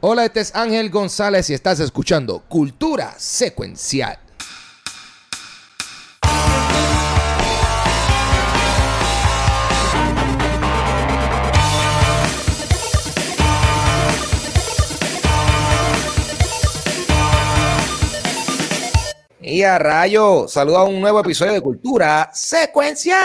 Hola, este es Ángel González y estás escuchando Cultura Secuencial. Y a rayo, saluda a un nuevo episodio de Cultura Secuencial.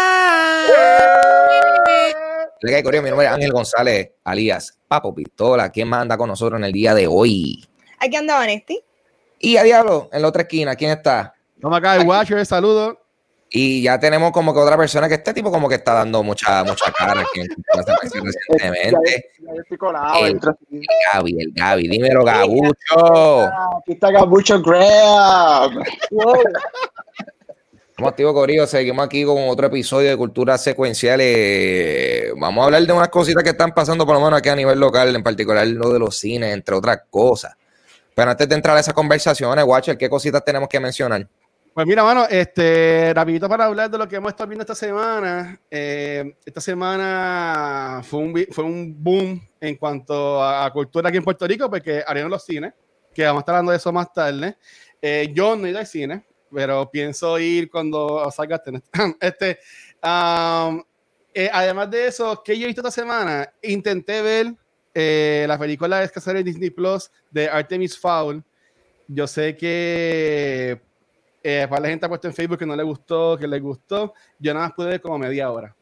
Le Mi nombre es Ángel González, alias Papo Pistola. ¿Quién más anda con nosotros en el día de hoy? Aquí anda Vanesti. Y a diablo, en la otra esquina, ¿quién está? Estamos acá, el Watcher, saludos. Y ya tenemos como que otra persona que este tipo como que está dando mucha, mucha cara aquí en recientemente. El, el Gaby, el Gaby, dímelo, Gabucho. Aquí está Gabucho Graham. Estamos activos, Corillo. Seguimos aquí con otro episodio de Cultura Secuencial. vamos a hablar de unas cositas que están pasando, por lo menos aquí a nivel local, en particular lo de los cines, entre otras cosas. Pero antes de entrar a esas conversaciones, Watcher, ¿qué cositas tenemos que mencionar? Pues mira, mano, este, rapidito para hablar de lo que hemos estado viendo esta semana. Eh, esta semana fue un, fue un boom en cuanto a, cultura aquí en Puerto Rico, porque abrieron los cines, que vamos a estar hablando de eso más tarde. Eh, yo no he ido al cine, pero pienso ir cuando salga este. este um, eh, además de eso, ¿qué yo he visto esta semana? Intenté ver eh, la película que sale en Disney Plus de Artemis Fowl. Yo sé que eh, para la gente ha puesto en Facebook que no le gustó, que le gustó. Yo nada más pude ver como media hora.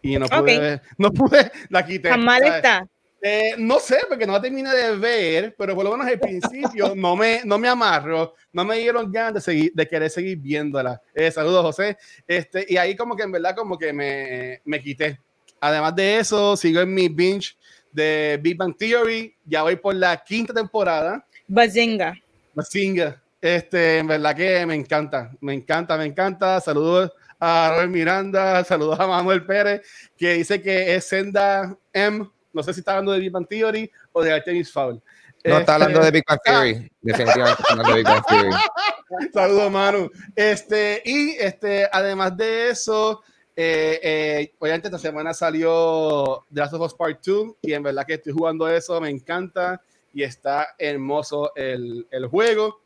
Y no pude, no pude, la quité. Tan mal está. Eh, no sé, porque no la terminé de ver, pero por lo menos al principio no me, no me amarro, no me dieron ganas de, seguir, de querer seguir viéndola. Eh, saludos, José. Este, y ahí como que en verdad como que me, me quité. Además de eso, sigo en mi binge de Big Bang Theory. Ya voy por la quinta temporada. Bazinga. Bazinga. Este, en verdad que me encanta, me encanta, me encanta. Saludos a Robert Miranda, saludos a Manuel Pérez, que dice que es Senda M no sé si está hablando de Big Bang Theory o de Artemis Fowl. No está hablando de Big Bang Theory, definitivamente está hablando de Big Bang Theory. Saludos, Manu. Este, y este, además de eso, eh, eh, obviamente esta semana salió The Last of Us Part 2 y en verdad que estoy jugando eso, me encanta y está hermoso el, el juego.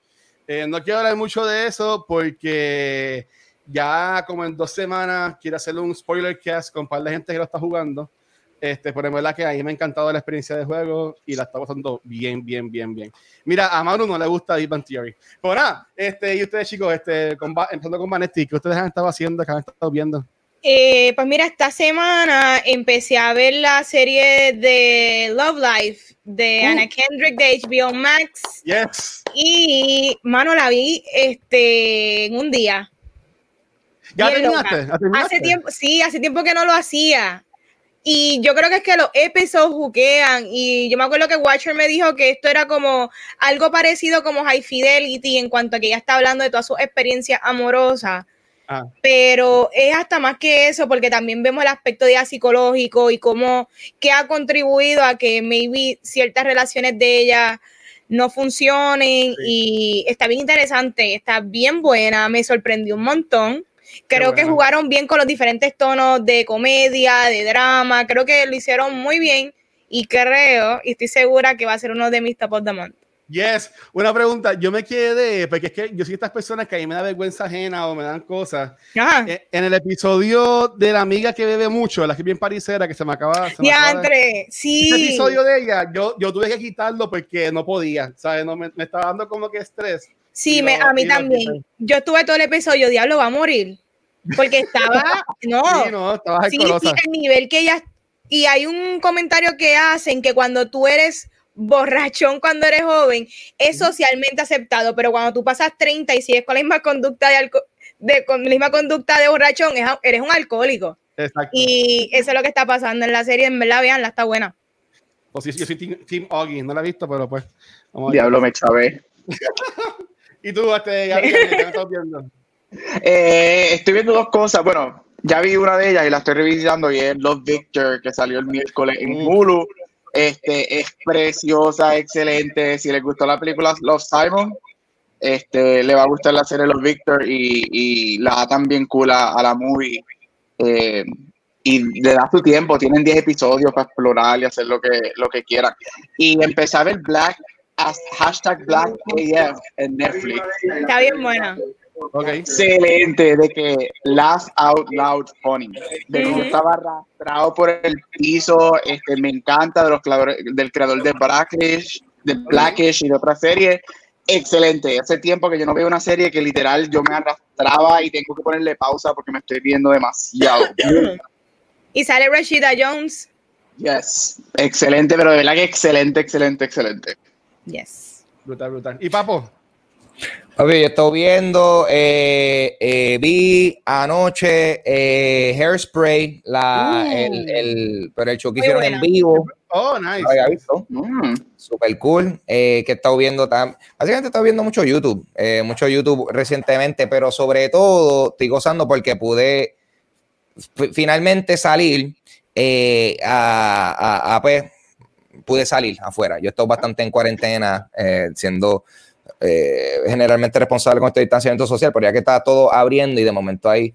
Eh, no quiero hablar mucho de eso porque ya como en dos semanas quiero hacerle un spoiler cast con un par de gente que lo está jugando. Este, pero en verdad que a mí me ha encantado la experiencia de juego y la está pasando bien, bien, bien, bien. Mira, a Maru no le gusta Deep Bang Theory. Pero nada, este, y ustedes chicos, este, con, empezando con Vanetti, ¿qué ustedes han estado haciendo, qué han estado viendo? Eh, pues mira, esta semana empecé a ver la serie de Love Life de uh. Anna Kendrick de HBO Max. Yes. Y, mano, la vi este, en un día. ¿Ya terminaste? Hace tiempo, sí, hace tiempo que no lo hacía. Y yo creo que es que los episodios juquean. Y yo me acuerdo que Watcher me dijo que esto era como algo parecido como High Fidelity en cuanto a que ella está hablando de todas sus experiencias amorosas. Ah. Pero es hasta más que eso, porque también vemos el aspecto de psicológico y cómo que ha contribuido a que maybe ciertas relaciones de ella no funcionen. Y está bien interesante, está bien buena, me sorprendió un montón. Creo que jugaron bien con los diferentes tonos de comedia, de drama. Creo que lo hicieron muy bien y creo, y estoy segura que va a ser uno de mis top of the month. Yes, una pregunta. Yo me quedé, porque es que yo soy estas personas que a mí me da vergüenza ajena o me dan cosas. Eh, en el episodio de la amiga que bebe mucho, la que es bien parisera, que se me acaba. Se me sí. Ese episodio de ella, yo, yo tuve que quitarlo porque no podía, ¿sabes? No, me, me estaba dando como que estrés. Sí, me, a mí también. Yo estuve todo el episodio, diablo, va a morir. Porque estaba, no, sí, no estaba sí, sí, el nivel que ella, y hay un comentario que hacen que cuando tú eres borrachón cuando eres joven, es socialmente aceptado, pero cuando tú pasas 30 y sigues con la misma conducta de, de con la misma conducta de borrachón, eres un alcohólico. Exacto. Y eso es lo que está pasando en la serie, en verdad, veanla, está buena. Pues sí, yo soy Team, team Oggy, no la he visto, pero pues. Diablo, me chavé. ¿Y tú, este, ya, ¿qué estás viendo? Eh, estoy viendo dos cosas. Bueno, ya vi una de ellas y la estoy revisando y es Love Victor, que salió el miércoles en Hulu. Este, es preciosa, excelente. Si les gustó la película Love Simon, este, le va a gustar la serie Love Victor y, y la da también cool a, la movie. Eh, y le das tu tiempo, tienen 10 episodios para explorar y hacer lo que, lo que quieran. Y empecé a ver Black, hashtag Black AF en Netflix. Está bien buena. Okay. Excelente, de que laugh out loud funny. De que yo estaba arrastrado por el piso, este, me encanta de los creadores, del creador de Blackish, de Blackish y de otra serie. Excelente. Hace tiempo que yo no veo una serie que literal yo me arrastraba y tengo que ponerle pausa porque me estoy viendo demasiado. y sale Rashida Jones. Yes. Excelente, pero de verdad que excelente, excelente, excelente. Yes. Brutal, brutal. ¿Y Papo? Ok, yo estoy viendo, eh, eh, vi anoche eh, Hairspray, la, Uh. el, el, pero el show que hicieron buena. en vivo. Oh, nice. No había visto. Mm. Super cool. Eh, que he estado viendo tam- Básicamente he estado viendo mucho YouTube. eh, mucho YouTube recientemente, pero sobre todo estoy gozando porque pude fi- finalmente salir eh, a, a- a, pues, pude salir afuera. Yo he estado bastante en cuarentena, eh, siendo eh, generalmente responsable con este distanciamiento social, pero ya que está todo abriendo y de momento hay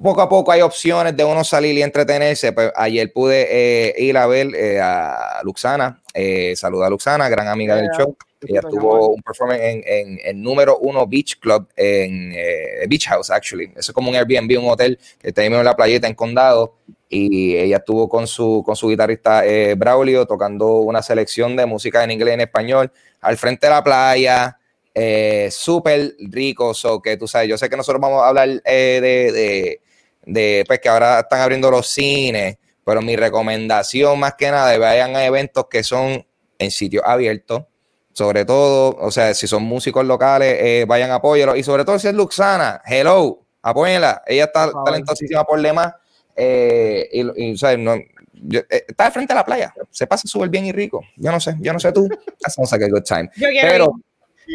poco a poco hay opciones de uno salir y entretenerse. Pues ayer pude eh, ir a ver eh, a Luxana, eh, saluda a Luxana, gran amiga del Yeah. show. Ella tuvo un performance en, en, en número uno Beach Club en eh, Beach House, actually. Eso es como un Airbnb, un hotel que está ahí mismo en la playita en Condado. Y ella estuvo con su, con su guitarrista eh, Braulio tocando una selección de música en inglés y en español al frente de la playa. Eh, Súper rico, so que tú sabes, yo sé que nosotros vamos a hablar eh, de, de, de, pues que ahora están abriendo los cines, pero mi recomendación más que nada, vayan a eventos que son en sitios abiertos, sobre todo, o sea, si son músicos locales, eh, vayan a apoyarlos. Y sobre todo si es Luxana, hello, apóyenla. Ella está talentosísima por demás. Eh, y, y, ¿sabes? No, yo- eh, está de frente a la playa, se pasa súper bien y rico. Yo no sé, yo no sé tú. That sounds like a good time. Pero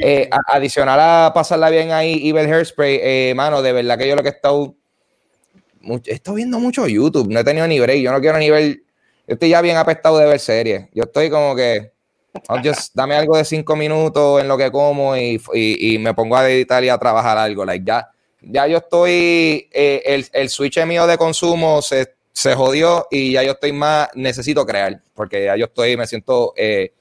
eh, a- adicional a pasarla bien ahí y ver Hairspray, eh, mano, de verdad que yo lo que he estado, mucho, he estado viendo mucho YouTube, no he tenido ni break, yo no quiero ni ver, yo estoy ya bien apestado de ver series, yo estoy como que, just, dame algo de cinco minutos en lo que como y, y- y me pongo a editar y a trabajar algo, like ya, ya yo estoy, eh, el, el switch mío de consumo se, se jodió y ya yo estoy más, necesito crear, porque ya yo estoy, me siento eh,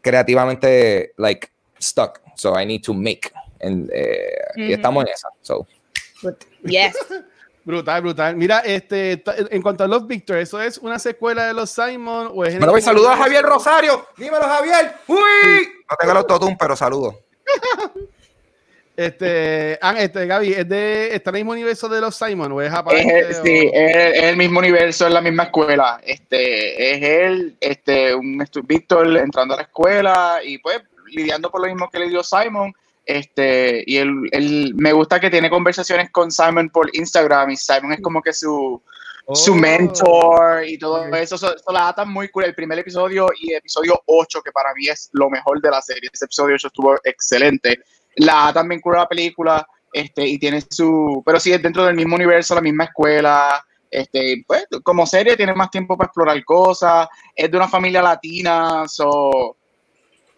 creativamente, like, stuck, so I need to make, and, eh, y estamos en esa, so. Yes. Brutal, brutal. Mira, este, en cuanto a Los Victor, ¿eso es una secuela de los Simon o es en Bueno, el voy saludo a Javier? Rosario. Dímelo, Javier. Uy. No tengo el autotune, pero saludo. Este, ah, este, Gaby, ¿es de, ¿está en el mismo universo de los Simon o es aparte? Es, el- sí, o- es, el- es el mismo universo, es la misma escuela. Este, es él, este, un Víctor entrando a la escuela y pues lidiando por lo mismo que le dio Simon. Este, y él, él- me gusta que tiene conversaciones con Simon por Instagram y Simon es como que su, su Oh. mentor y todo eso. Eso, eso la atan muy cool. El primer episodio y episodio 8, que para mí es lo mejor de la serie. Ese episodio 8 estuvo excelente. La atan bien cool la película. Este, y tiene su. Pero sí, es dentro del mismo universo, la misma escuela. Este, pues, como serie, tiene más tiempo para explorar cosas. Es de una familia latina. So,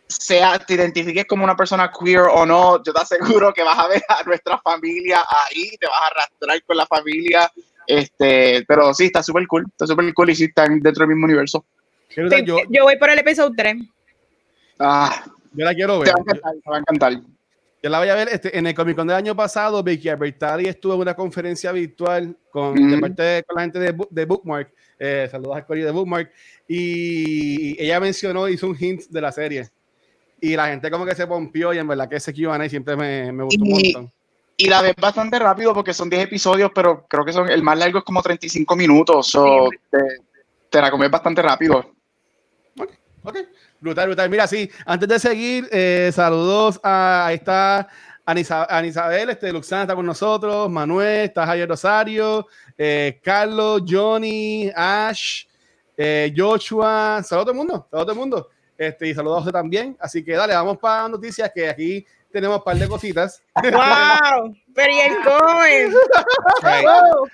sea te identifiques como una persona queer o no, yo te aseguro que vas a ver a nuestra familia ahí, te vas a arrastrar con la familia. Este, pero sí, está súper cool, está súper cool y sí están dentro del mismo universo. Sí, yo, yo voy por el episodio 3. Ah, yo la quiero te ver. va a encantar, te va a encantar. Yo la voy a ver este, en el Comic Con del año pasado. Vicky Albertari estuvo en una conferencia virtual con, de Ujú. parte de, con la gente de, de Bookmark. Eh, saludos a Cory de Bookmark. Y ella mencionó, hizo un hint de la serie. Y la gente como que se pompió y en verdad que ese Q&A siempre me, me gustó un Y- montón. Y la ves bastante rápido porque son 10 episodios, pero creo que son el más largo es como 35 minutos. So, te, te la comes bastante rápido. Ok, brutal, brutal. Mira, sí, antes de seguir, eh, saludos a, ahí está Anisa- Anisabel, este, Luxana está con nosotros, Manuel, está Javier Rosario, eh, Carlos, Johnny, Ash, eh, Joshua, saludos a todo el mundo, saludos a todo el mundo. Este, y saludos a usted también. Así que dale, vamos para noticias que aquí tenemos un par de cositas. ¡Wow! Pero y el cover. Right, Wow.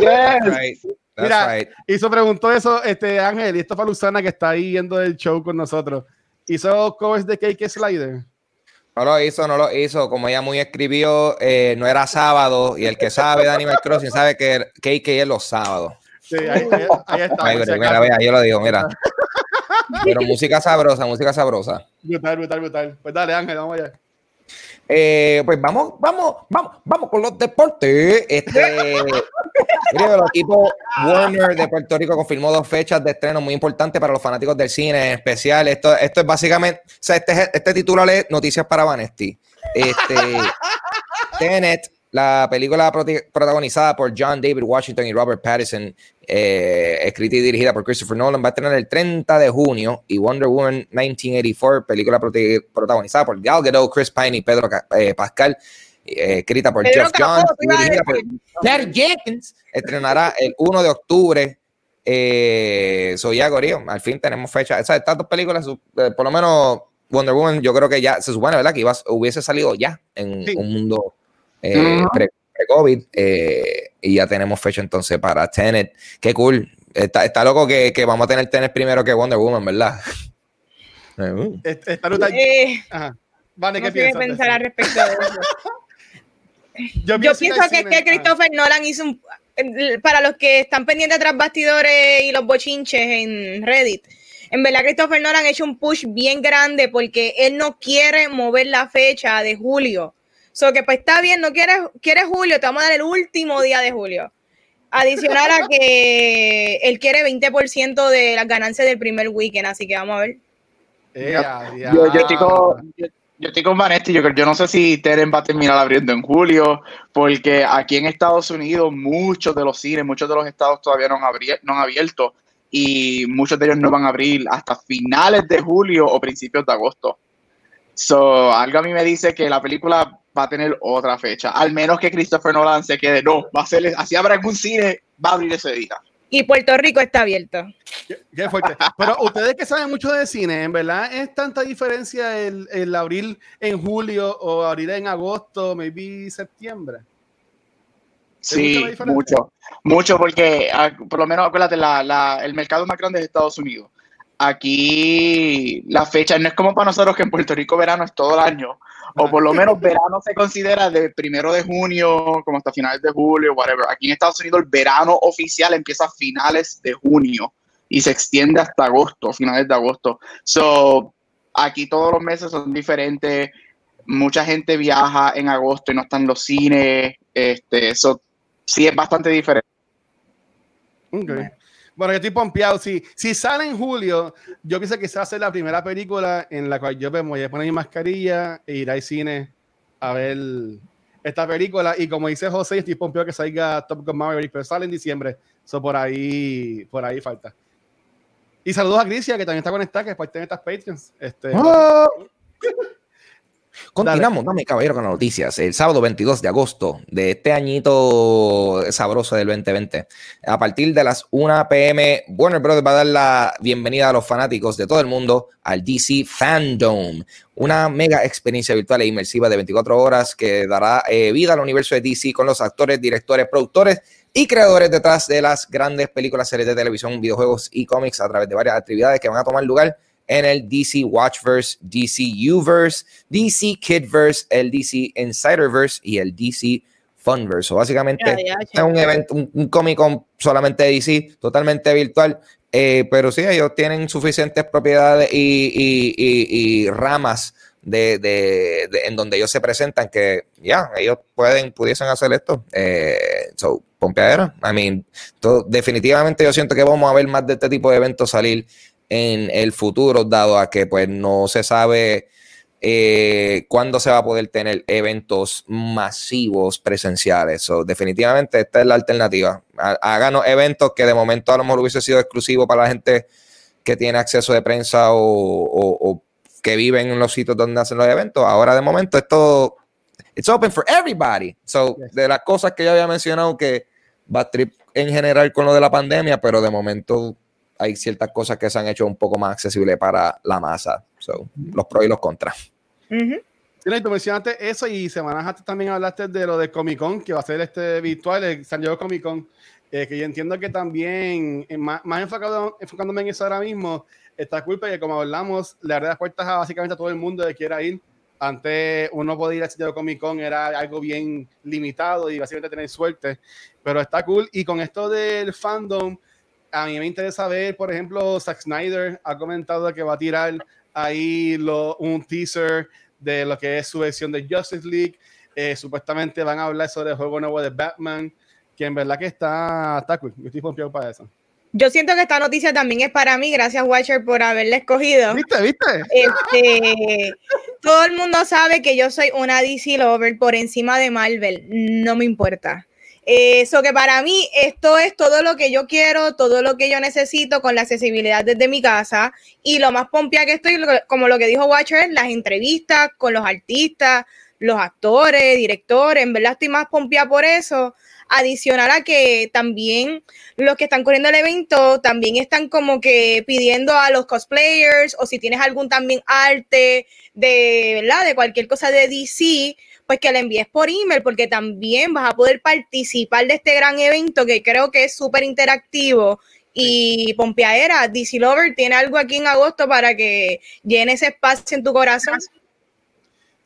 Yes. right. That's Mira, right. Hizo preguntó eso este Ángel, y esto para Luzana que está ahí yendo el show con nosotros. Hizo covers de Cake Slider. No lo hizo, no lo hizo. Como ella muy escribió, eh, no era sábado. Y el que sabe de Animal Crossing sabe que KK es los sábados. Sí, ahí, ahí, está. Ay, mira, mira, yo lo digo, mira. Pero música sabrosa, música sabrosa. Brutal, brutal, brutal. Pues dale, Ángel, vamos allá. Eh, pues vamos, vamos, vamos, vamos con los deportes. Este, el equipo Warner de Puerto Rico confirmó dos fechas de estreno muy importantes para los fanáticos del cine en especial. Esto, esto es básicamente, o sea, este, este título es Noticias para Vanesti. Este, Tenet la película protagonizada por John David Washington y Robert Pattinson, eh, escrita y dirigida por Christopher Nolan, va a tener el 30 de junio y Wonder Woman 1984, película protagonizada por Gal Gadot, Chris Pine y Pedro eh, Pascal, eh, escrita por Jeff Johns y dirigida por Jenkins, estrenará el 1 de octubre. soy ya, Gorío, al fin tenemos fecha. Esas, estas dos películas, por lo menos Wonder Woman, yo creo que ya se supone, ¿verdad? Que iba, hubiese salido ya en un mundo eh, pre-COVID, eh, y ya tenemos fecha entonces para Tenet. Qué cool. Está, está loco que, que, vamos a tener Tenet primero que Wonder Woman, ¿verdad? Ruta. Eh, vale, ¿qué piensas? pensar al respecto de eso? Yo pienso, que, es que Christopher Nolan hizo un. Para los que están pendientes tras bastidores y los bochinches en Reddit, en verdad Christopher Nolan ha hecho un push bien grande porque él no quiere mover la fecha de julio So que pues está bien, no quieres, quieres julio, te vamos a dar el último día de julio. Adicional a que él quiere 20% de las ganancias del primer weekend, así que vamos a ver. Eh, yo, yo, estoy con, yo, estoy con Vanetti, yo, yo no sé si Teren va a terminar abriendo en julio, porque aquí en Estados Unidos muchos de los cines, muchos de los estados todavía no han, no han abierto y muchos de ellos no van a abrir hasta finales de julio o principios de agosto. So, algo a mí me dice que la película va a tener otra fecha. Al menos que Christopher Nolan se quede, no, va a ser, así habrá algún cine, va a abrir ese día. Y Puerto Rico está abierto. Qué, fuerte. Pero ustedes que saben mucho de cine, ¿en verdad es tanta diferencia el, el abril en julio o abrir en agosto, maybe septiembre? Sí, mucho, mucho, porque ah, por lo menos acuérdate, la, la, el mercado más grande es Estados Unidos. Aquí la fecha no es como para nosotros que en Puerto Rico verano es todo el año o por lo menos verano se considera de primero de junio como hasta finales de julio, whatever. Aquí en Estados Unidos el verano oficial empieza a finales de junio y se extiende hasta agosto, finales de agosto. So, aquí todos los meses son diferentes. Mucha gente viaja en agosto y no están los cines. Este, eso sí es bastante diferente. Okay. Bueno, yo estoy pompeado. Si, si sale en julio, yo pienso que se va a hacer la primera película en la cual yo me voy a poner mi mascarilla e ir al cine a ver esta película. Y como dice José, estoy pompeado que salga Top Gun Maverick, pero sale en diciembre. Eso por ahí, por ahí falta. Y saludos a Grisia, que también está conectada, que después tiene estas Patreons. Este, ¡Oh! Continuamos, dame caballero con las noticias. El sábado 22 de agosto de este añito sabroso del 2020, a partir de las 1 pm, Warner Bros. va a dar la bienvenida a los fanáticos de todo el mundo al DC Fandom, una mega experiencia virtual e inmersiva de 24 horas que dará eh, vida al universo de DC con los actores, directores, productores y creadores detrás de las grandes películas, series de televisión, videojuegos y cómics a través de varias actividades que van a tomar lugar en el DC Watchverse, DC Uverse, DC Kidverse, el DC Insiderverse y el DC Funverse. básicamente es un evento, un, Comic Con solamente DC, totalmente virtual. Eh, pero sí, ellos tienen suficientes propiedades y, ramas de, en donde ellos se presentan que ya, ellos pueden, pudiesen hacer esto. Eh, so, pompeadera. I mean, definitivamente yo siento que vamos a ver más de este tipo de eventos salir en el futuro, dado a que pues no se sabe eh, cuándo se va a poder tener eventos masivos presenciales. o definitivamente esta es la alternativa. Háganos eventos que de momento a lo mejor hubiese sido exclusivo para la gente que tiene acceso de prensa o, que vive en los sitios donde hacen los eventos. Ahora de momento esto it's open for everybody. So, de las cosas que yo había mencionado que va a trip en general con lo de la pandemia, pero de momento hay ciertas cosas que se han hecho un poco más accesibles para la masa. So, los pros y los contras. Sí, tú mencionaste eso y semanas antes también hablaste de lo de Comic Con, que va a ser este virtual, el San Diego Comic Con, eh, que yo entiendo que también, eh, más, más enfocado, enfocándome en eso ahora mismo, está culpa que como hablamos, le abre las puertas a básicamente a todo el mundo que quiera ir Antes uno podía ir al sitio de Comic Con, era algo bien limitado y básicamente tener suerte, pero está cool. Y con esto del fandom, a mí me interesa ver, por ejemplo, Zack Snyder ha comentado que va a tirar ahí lo, un teaser de lo que es su versión de Justice League. Eh, supuestamente van a hablar sobre el juego nuevo de Batman, que en verdad que está, está cool. Yo estoy para eso. Yo siento que esta noticia también es para mí, gracias Watcher por haberla escogido. ¿Viste? ¿Viste? Este, todo el mundo sabe que yo soy una DC lover por encima de Marvel, no me importa. Eso que para mí esto es todo lo que yo quiero, todo lo que yo necesito con la accesibilidad desde mi casa y lo más pompia que estoy, como lo que dijo Watcher, las entrevistas con los artistas, los actores, directores, verdad estoy más pompia por eso. Adicional a que también los que están corriendo el evento también están como que pidiendo a los cosplayers o si tienes algún también arte de, ¿verdad? De cualquier cosa de DC, pues que le envíes por email porque también vas a poder participar de este gran evento que creo que es súper interactivo y Pompeadera, DC Lover tiene algo aquí en agosto para que llene ese espacio en tu corazón.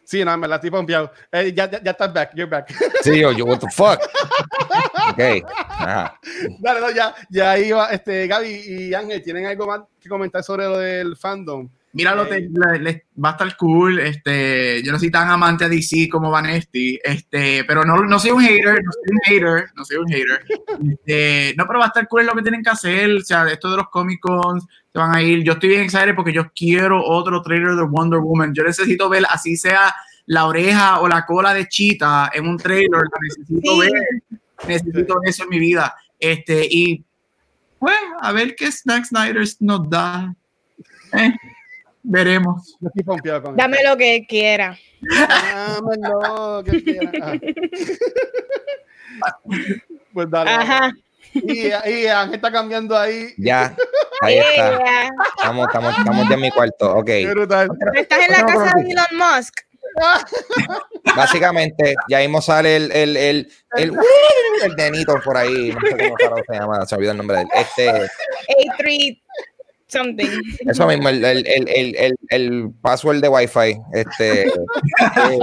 Sí, no, me la estoy pompeado. Eh, ya, ya, ya, estás back, you're back. Sí, yo, yo, what the fuck. ok. Ajá. Dale, no, ya, ya iba. Este, Gaby y Ángel, ¿tienen algo más que comentar sobre lo del fandom? Míralo, te, le, le, va a estar cool. Este, yo no soy tan amante a DC como Vanesti, este, pero no, no soy un hater, no soy un hater, no soy un hater. Este, no, pero va a estar cool lo que tienen que hacer. O sea, esto de los Comic Cons se van a ir. Yo estoy bien excited porque yo quiero otro trailer de Wonder Woman. Yo necesito ver, así sea la oreja o la cola de Cheetah en un trailer. Lo necesito sí. ver. Necesito eso en mi vida. Este, y pues, a ver qué Snack Snyder nos da. Eh. Veremos. Dame lo que quiera. Dame lo que quiera. pues dale. Ajá. Y, y Ángel está cambiando ahí. Ya, ahí está. Estamos, estamos, estamos ya en mi cuarto. Ok. Estás en la casa de Elon Musk. Básicamente, ya mismo sale el, el, el, el, el, denito por ahí. No sé cómo se llama, se olvidó el nombre de él. Este. A3 something. Eso mismo, el, el, el, el, el password de Wi-Fi. Este, eh,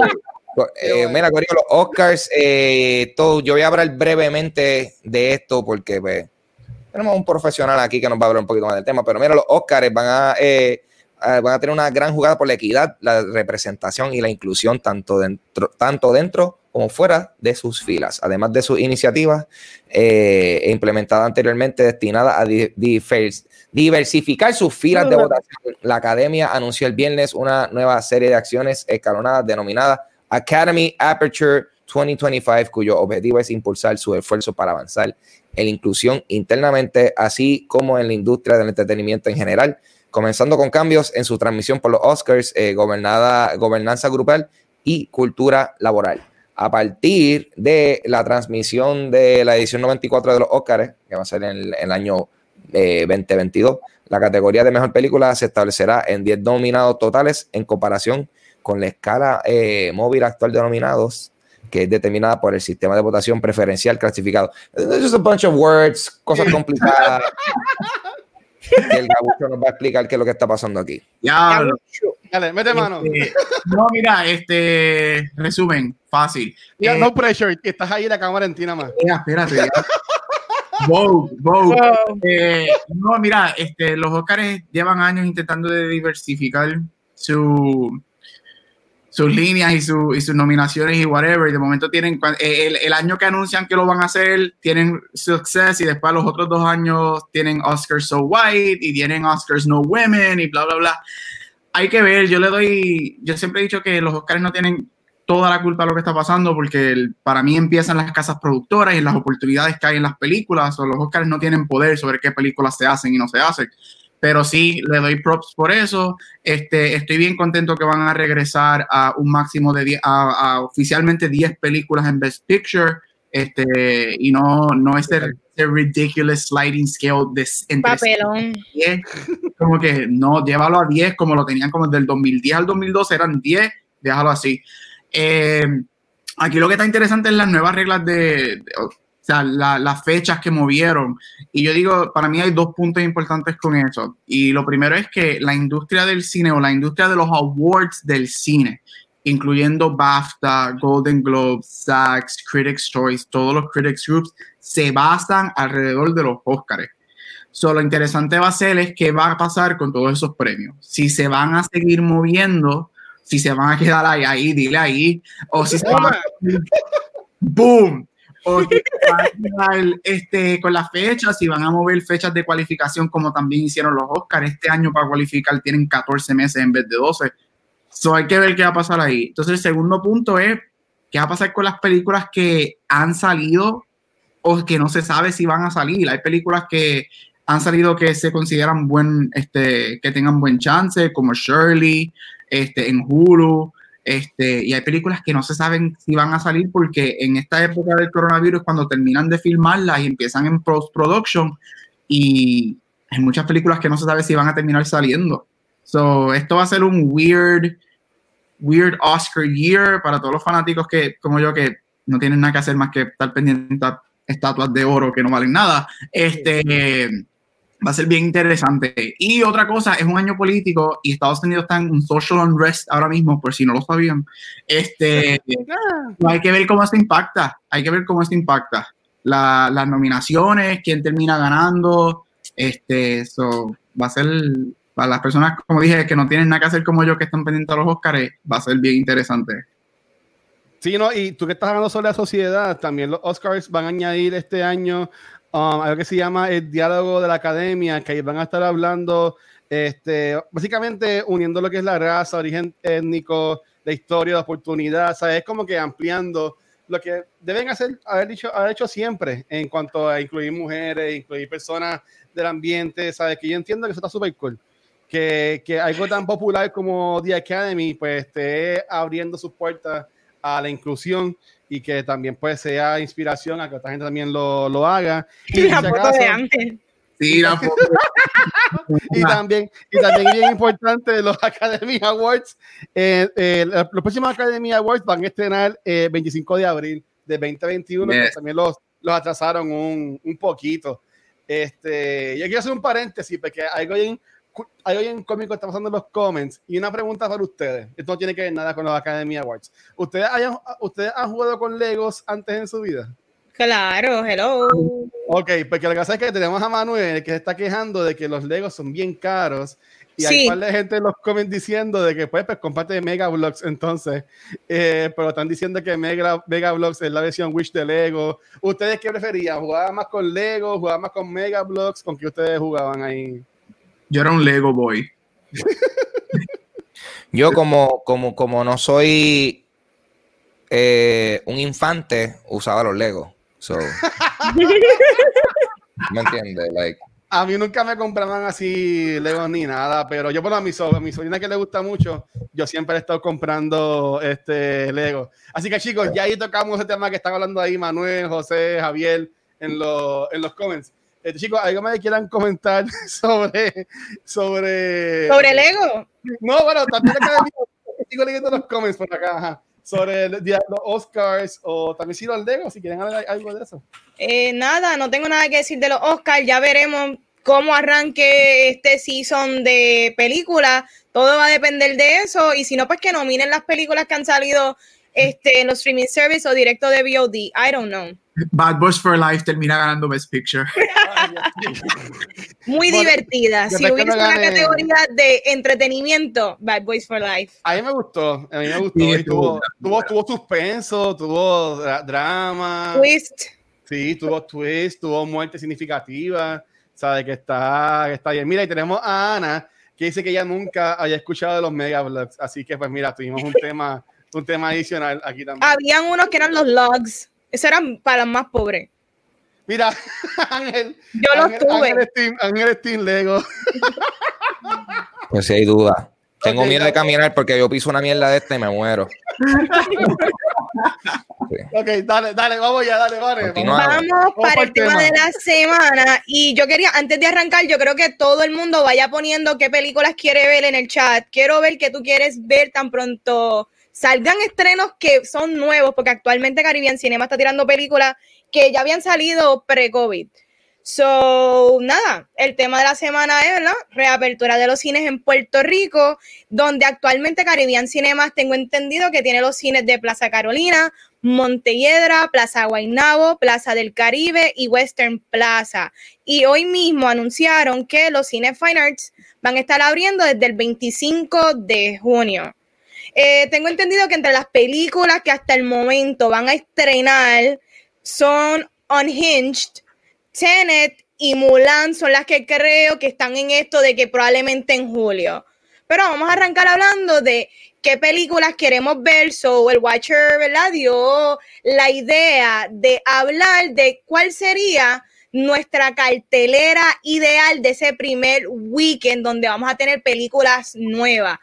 eh, mira, Corillo, los Oscars, eh, todo, yo voy a hablar brevemente de esto porque pues, tenemos un profesional aquí que nos va a hablar un poquito más del tema, pero mira, los Oscars van a, eh, van a tener una gran jugada por la equidad, la representación y la inclusión tanto dentro, tanto dentro como fuera de sus filas, además de sus iniciativas implementadas anteriormente destinadas a di diversificar sus filas de votación. La academia anunció el viernes una nueva serie de acciones escalonadas denominada Academy Aperture 2025, cuyo objetivo es impulsar su esfuerzo para avanzar en la inclusión internamente, así como en la industria del entretenimiento en general, comenzando con cambios en su transmisión por los Oscars, eh, gobernada, gobernanza grupal y cultura laboral. A partir de la transmisión de la edición 94 de los Oscars, que va a ser en el, en el año eh, 2022, la categoría de mejor película se establecerá en 10 nominados totales en comparación con la escala eh, móvil actual de nominados, que es determinada por el sistema de votación preferencial clasificado. It's just a bunch of words, cosas complicadas. el Gabucho nos va a explicar qué es lo que está pasando aquí. Ya, Dale, mete mano. Este, no, mira, este resumen, fácil. Ya, eh, no pressure, que estás ahí la cámara en ti nada más. Ya, espérate. Ya. Vogue, Vogue. Wow. Eh, no, mira, este, los Oscars llevan años intentando de diversificar su, sus líneas y, su, y, sus nominaciones y whatever. Y de momento tienen el, el, año que anuncian que lo van a hacer, tienen Success y después los otros dos años tienen Oscars So White y tienen Oscars No Women y bla, bla, bla. Hay que ver, yo le doy, yo siempre he dicho que los Oscars no tienen toda la culpa de lo que está pasando porque el, para mí empiezan las casas productoras y las oportunidades que hay en las películas o los Oscars no tienen poder sobre qué películas se hacen y no se hacen pero sí le doy props por eso. Este, estoy bien contento que van a regresar a un máximo de 10, a, a, oficialmente 10 películas en Best Picture. Este, y no, no este, este ridiculous sliding scale de entre Papelón. 10, como que no, llévalo a 10 como lo tenían como del 2010 al 2012 eran 10, déjalo así. Eh, aquí lo que está interesante es las nuevas reglas de, de o sea, la, las fechas que movieron. Y yo digo, para mí hay dos puntos importantes con eso. Y lo primero es que la industria del cine o la industria de los awards del cine incluyendo BAFTA, Golden Globes, SAGs, Critics Choice, todos los Critics Groups, se basan alrededor de los Oscars. So, lo interesante va a ser es qué va a pasar con todos esos premios. Si se van a seguir moviendo, si se van a quedar ahí, ahí dile ahí, o si se van a... ¡Boom! O si van a quedar, este, con las fechas, si van a mover fechas de cualificación como también hicieron los Oscars. Este año para cualificar tienen 14 meses en vez de 12. So, hay que ver qué va a pasar ahí. Entonces, el segundo punto es qué va a pasar con las películas que han salido o que no se sabe si van a salir. Hay películas que han salido que se consideran buen, este, que tengan buen chance, como Shirley, este, en Hulu, este, y hay películas que no se saben si van a salir porque en esta época del coronavirus, cuando terminan de filmarlas y empiezan en post-production, y hay muchas películas que no se sabe si van a terminar saliendo. So, esto va a ser un weird, weird Oscar year para todos los fanáticos que, como yo, que no tienen nada que hacer más que estar pendientes a estatuas de oro que no valen nada. Este, va a ser bien interesante. Y otra cosa, es un año político y Estados Unidos está en un social unrest ahora mismo, por si no lo sabían. Este, hay que ver cómo esto impacta, hay que ver cómo esto impacta. La, las nominaciones, quién termina ganando, este, eso va a ser, para las personas, como dije, que no tienen nada que hacer como yo, que están pendientes a los Oscars, va a ser bien interesante. Sí, no, y tú que estás hablando sobre la sociedad, también los Oscars van a añadir este año um, algo que se llama el diálogo de la academia, que ahí van a estar hablando, este, básicamente uniendo lo que es la raza, origen étnico, la historia, la oportunidad, ¿sabes? Es como que ampliando lo que deben hacer, haber, dicho, haber hecho siempre en cuanto a incluir mujeres, incluir personas del ambiente, ¿sabes? Que yo entiendo que eso está súper cool. Que, que algo tan popular como The Academy, pues esté abriendo sus puertas a la inclusión y que también pues sea inspiración a que otra gente también lo, lo haga. Y la foto de antes. Sí, la foto. y también, y también bien importante, los Academy Awards. Eh, eh, los próximos Academy Awards van a estrenar el eh, 25 de abril de 2021, Yes. que también los, los atrasaron un, un poquito. Este, yo quiero hacer un paréntesis, porque algo bien, cu- algo bien cómico está pasando en los comments. Y una pregunta para ustedes. Esto no tiene que ver nada con los Academy Awards. ¿Ustedes, hayan, ¿Ustedes han jugado con Legos antes en su vida? Claro, hello. Ok, porque lo que pasa es que tenemos a Manuel que se está quejando de que los Legos son bien caros y hay Sí. un par de gente en los comments diciendo de que pues, pues comparte Mega Bloks entonces, eh, pero están diciendo que Mega, Mega Bloks es la versión Wish de Lego. ¿Ustedes qué preferían? ¿Jugaban más con Lego? ¿Jugaban más con Mega Bloks? ¿Con qué ustedes jugaban ahí? Yo era un Lego boy. Yo como, como, como no soy eh, un infante, usaba los Legos. So, ¿Me entiendes? Like, A mí nunca me compraban así Legos ni nada, pero yo, bueno, a mi, so- a mi sobrina que le gusta mucho, yo siempre he estado comprando este Lego. Así que chicos, ya ahí tocamos ese tema que están hablando ahí Manuel, José, Javier en, los en los comments. Este, chicos, algo más que quieran comentar sobre... Sobre, Sobre Lego. No, bueno, también acá sigo leyendo los comments por acá, ajá, sobre el- los Oscars o también si los Lego, si quieren hablar algo de eso. Eh, nada, no tengo nada que decir de los Oscars. Ya veremos cómo arranque este season de películas. Todo va a depender de eso. Y si no, pues que nominen las películas que han salido este, en los streaming service o directo de VOD. I don't know. Bad Boys for Life termina ganando Best Picture. Muy Bueno, divertida. Si hubiese una gane- categoría de entretenimiento, Bad Boys for Life. A mí me gustó, a mí me gustó. Sí, tuvo, tuvo, tuvo suspenso, tuvo dra- drama, Twist. sí, tuvo twist, tuvo muerte significativa, sabe que está, que está bien. Mira, y tenemos a Ana, que dice que ella nunca había escuchado de los Mega Vlogs, así que pues mira, tuvimos un tema, un tema adicional aquí también. Habían unos que eran los logs. Esos eran para los más pobres. Mira, Ángel, Yo los Ángel, tuve. Ángel es Team, Ángel es Team Lego. pues si hay duda. Tengo Ok, miedo de caminar porque yo piso una mierda de esta y me muero. Ok, dale, dale, vamos ya, dale, vale. Continúa. vamos. Vamos para el tema tema. de la semana. Y yo quería, antes de arrancar, yo creo que todo el mundo vaya poniendo qué películas quiere ver en el chat. Quiero ver qué tú quieres ver tan pronto salgan estrenos que son nuevos, porque actualmente Caribbean Cinema está tirando películas que ya habían salido pre-COVID. So, nada, el tema de la semana es la reapertura de los cines en Puerto Rico, donde actualmente Caribbean Cinemas tengo entendido que tiene los cines de Plaza Carolina, Montelledra, Plaza Guaynabo, Plaza del Caribe y Western Plaza. Y hoy mismo anunciaron que los cines Fine Arts van a estar abriendo desde el 25 de junio. Eh, tengo entendido que entre las películas que hasta el momento van a estrenar son Unhinged, Tenet y Mulan son las que creo que están en esto de que probablemente en julio. Pero vamos a arrancar hablando de qué películas queremos ver. So, el Watcher, ¿verdad? Dio la idea de hablar de cuál sería nuestra cartelera ideal de ese primer weekend donde vamos a tener películas nuevas.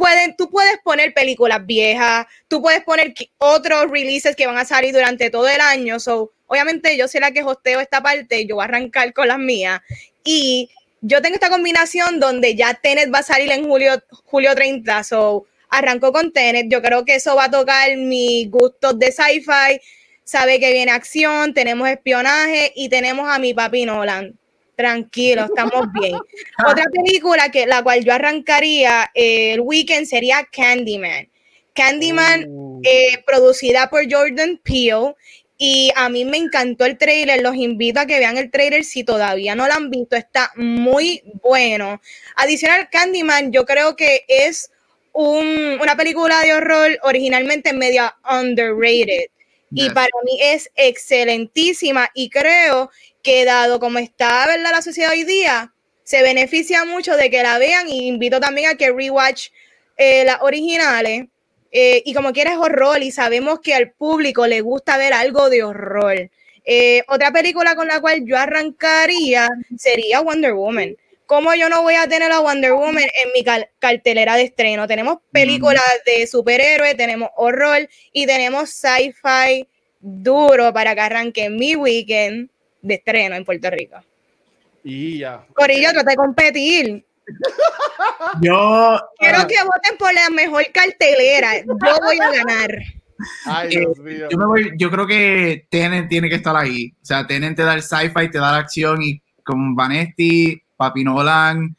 Pueden, tú puedes poner películas viejas, tú puedes poner otros releases que van a salir durante todo el año. So, obviamente yo soy la que hosteo esta parte, yo voy a arrancar con las mías. Y yo tengo esta combinación donde ya Tenet va a salir en julio, julio 30, so arranco con Tenet. Yo creo que eso va a tocar mis gustos de sci-fi. Sabe que viene acción, tenemos espionaje y tenemos a mi papi Nolan. Tranquilo, estamos bien. Otra película que la cual yo arrancaría eh, el weekend sería Candyman. Candyman, uh. eh, producida por Jordan Peele. Y a mí me encantó el trailer, los invito a que vean el trailer si todavía no lo han visto, está muy bueno. Adicional, Candyman, yo creo que es una película de horror originalmente media underrated. Y para mí es excelentísima y creo que dado como está ¿verdad? la sociedad hoy día, se beneficia mucho de que la vean y invito también a que rewatch eh, las originales eh, y como quieres horror y sabemos que al público le gusta ver algo de horror. Eh, otra película con la cual yo arrancaría sería Wonder Woman. ¿Cómo yo no voy a tener a Wonder Woman en mi cartelera de estreno? Tenemos películas de superhéroes, tenemos horror y tenemos sci-fi duro para que arranque mi weekend de estreno en Puerto Rico. Y ya. Corillo, trata de competir. Yo. Quiero que voten por la mejor cartelera. Yo voy a ganar. Ay, eh, Dios mío. yo, me voy, yo creo que Tenen tiene que estar ahí. O sea, Tenen te da el sci-fi, te da la acción y con Vanesti, Papi Nolan,